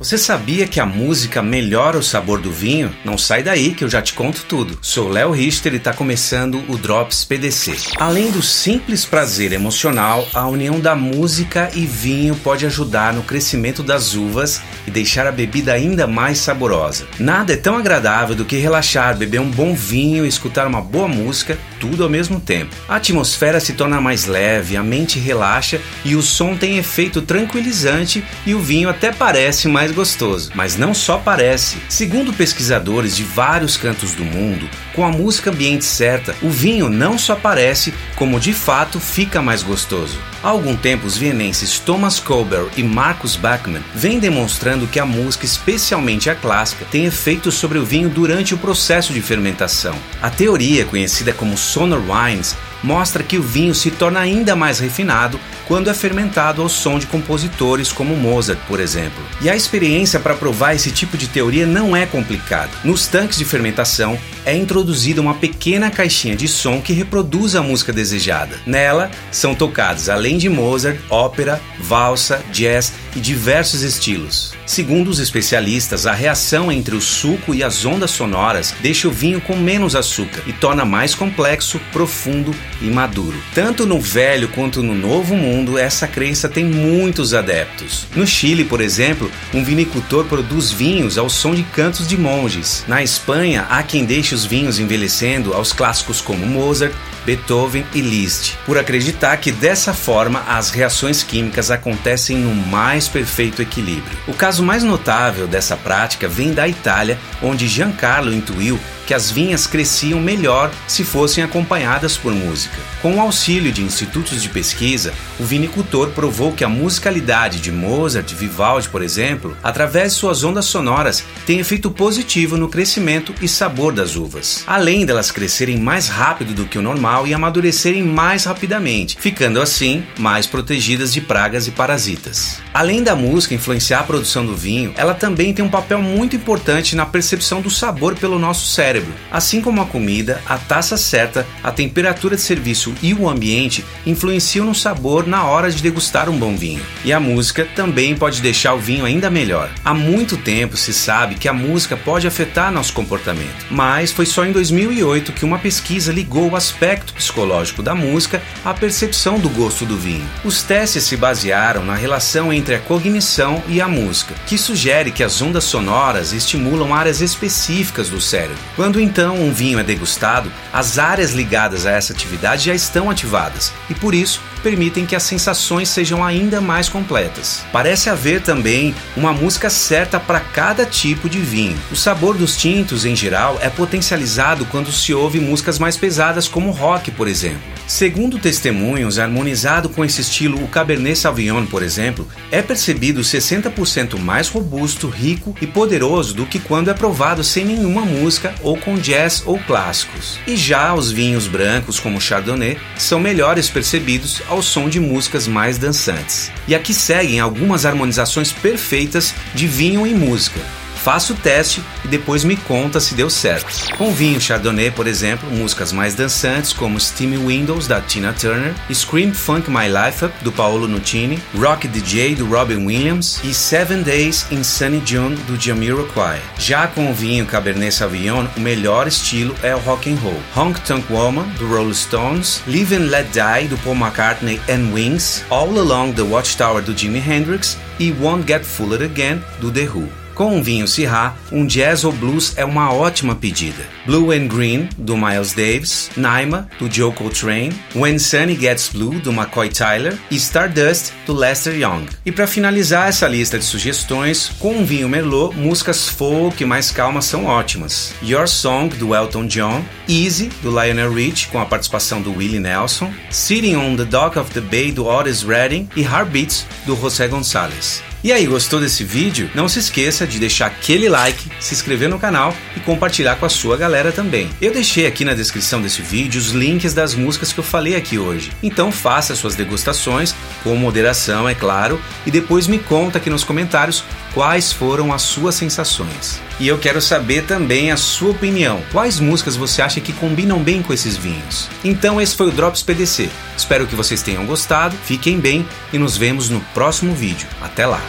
Você sabia que a música melhora o sabor do vinho? Não sai daí que eu já te conto tudo. Sou Léo Richter e está começando o Drops PDC. Além do simples prazer emocional, a união da música e vinho pode ajudar no crescimento das uvas e deixar a bebida ainda mais saborosa. Nada é tão agradável do que relaxar, beber um bom vinho e escutar uma boa música, tudo ao mesmo tempo. A atmosfera se torna mais leve, a mente relaxa e o som tem efeito tranquilizante e o vinho até parece mais mais gostoso. Mas não só parece. Segundo pesquisadores de vários cantos do mundo, com a música ambiente certa, o vinho não só parece, como de fato fica mais gostoso. Há algum tempo, os vienenses Thomas Colbert e Marcus Bachmann vêm demonstrando que a música, especialmente a clássica, tem efeitos sobre o vinho durante o processo de fermentação. A teoria, conhecida como Sonor Wines, mostra que o vinho se torna ainda mais refinado quando é fermentado ao som de compositores como Mozart, por exemplo. E a experiência para provar esse tipo de teoria não é complicada. Nos tanques de fermentação é introduzida uma pequena caixinha de som que reproduz a música desejada. Nela são tocados, além de Mozart, ópera, valsa, jazz e diversos estilos. Segundo os especialistas, a reação entre o suco e as ondas sonoras deixa o vinho com menos açúcar e torna mais complexo, profundo e maduro. Tanto no velho quanto no novo mundo, essa crença tem muitos adeptos. No Chile, por exemplo, um vinicultor produz vinhos ao som de cantos de monges. Na Espanha, há quem deixe os vinhos envelhecendo aos clássicos como Mozart, Beethoven e Liszt, por acreditar que dessa forma as reações químicas acontecem no mais perfeito equilíbrio. O caso mais notável dessa prática vem da Itália, onde Giancarlo intuiu que as vinhas cresciam melhor se fossem acompanhadas por música. Com o auxílio de institutos de pesquisa, o vinicultor provou que a musicalidade de Mozart, Vivaldi, por exemplo, através de suas ondas sonoras, tem efeito positivo no crescimento e sabor das uvas, além delas crescerem mais rápido do que o normal e amadurecerem mais rapidamente, ficando assim mais protegidas de pragas e parasitas. Além da música influenciar a produção do vinho, ela também tem um papel muito importante na percepção do sabor pelo nosso cérebro cérebro. Assim como a comida, a taça certa, a temperatura de serviço e o ambiente influenciam no sabor na hora de degustar um bom vinho. E a música também pode deixar o vinho ainda melhor. Há muito tempo se sabe que a música pode afetar nosso comportamento, mas foi só em 2008 que uma pesquisa ligou o aspecto psicológico da música à percepção do gosto do vinho. Os testes se basearam na relação entre a cognição e a música, que sugere que as ondas sonoras estimulam áreas específicas do cérebro. Quando então um vinho é degustado, as áreas ligadas a essa atividade já estão ativadas e por isso permitem que as sensações sejam ainda mais completas. Parece haver também uma música certa para cada tipo de vinho. O sabor dos tintos em geral é potencializado quando se ouve músicas mais pesadas como rock, por exemplo. Segundo testemunhos, harmonizado com esse estilo, o Cabernet Sauvignon, por exemplo, é percebido 60% mais robusto, rico e poderoso do que quando é provado sem nenhuma música ou com jazz ou clássicos. E já os vinhos brancos, como Chardonnay, são melhores percebidos ao som de músicas mais dançantes. E aqui seguem algumas harmonizações perfeitas de vinho e música. Faça o teste e depois me conta se deu certo. Com vinho Chardonnay, por exemplo, músicas mais dançantes como Steamy Windows da Tina Turner, Scream Funk My Life Up do Paolo Nutini, Rock DJ do Robin Williams e Seven Days in Sunny June do Jamiroquai. Já com o vinho Cabernet Sauvignon, o melhor estilo é o rock and roll. Honk Tonk Woman do Rolling Stones, Live and Let Die do Paul McCartney and Wings, All Along the Watchtower do Jimi Hendrix e Won't Get Fooled Again do The Who. Com um vinho Syrah, um jazz ou blues é uma ótima pedida. Blue and Green, do Miles Davis, Naima, do Joe Coltrane, When Sunny Gets Blue, do McCoy Tyler e Stardust, do Lester Young. E para finalizar essa lista de sugestões, com um vinho Merlot, músicas folk mais calmas são ótimas. Your Song, do Elton John, Easy, do Lionel Rich, com a participação do Willie Nelson, Sitting on the Dock of the Bay, do Otis Redding e Heartbeats, do José Gonçalves. E aí, gostou desse vídeo? Não se esqueça de deixar aquele like, se inscrever no canal e compartilhar com a sua galera também. Eu deixei aqui na descrição desse vídeo os links das músicas que eu falei aqui hoje. Então faça suas degustações, com moderação, é claro, e depois me conta aqui nos comentários quais foram as suas sensações. E eu quero saber também a sua opinião. Quais músicas você acha que combinam bem com esses vinhos? Então esse foi o Drops PDC. Espero que vocês tenham gostado, fiquem bem e nos vemos no próximo vídeo. Até lá!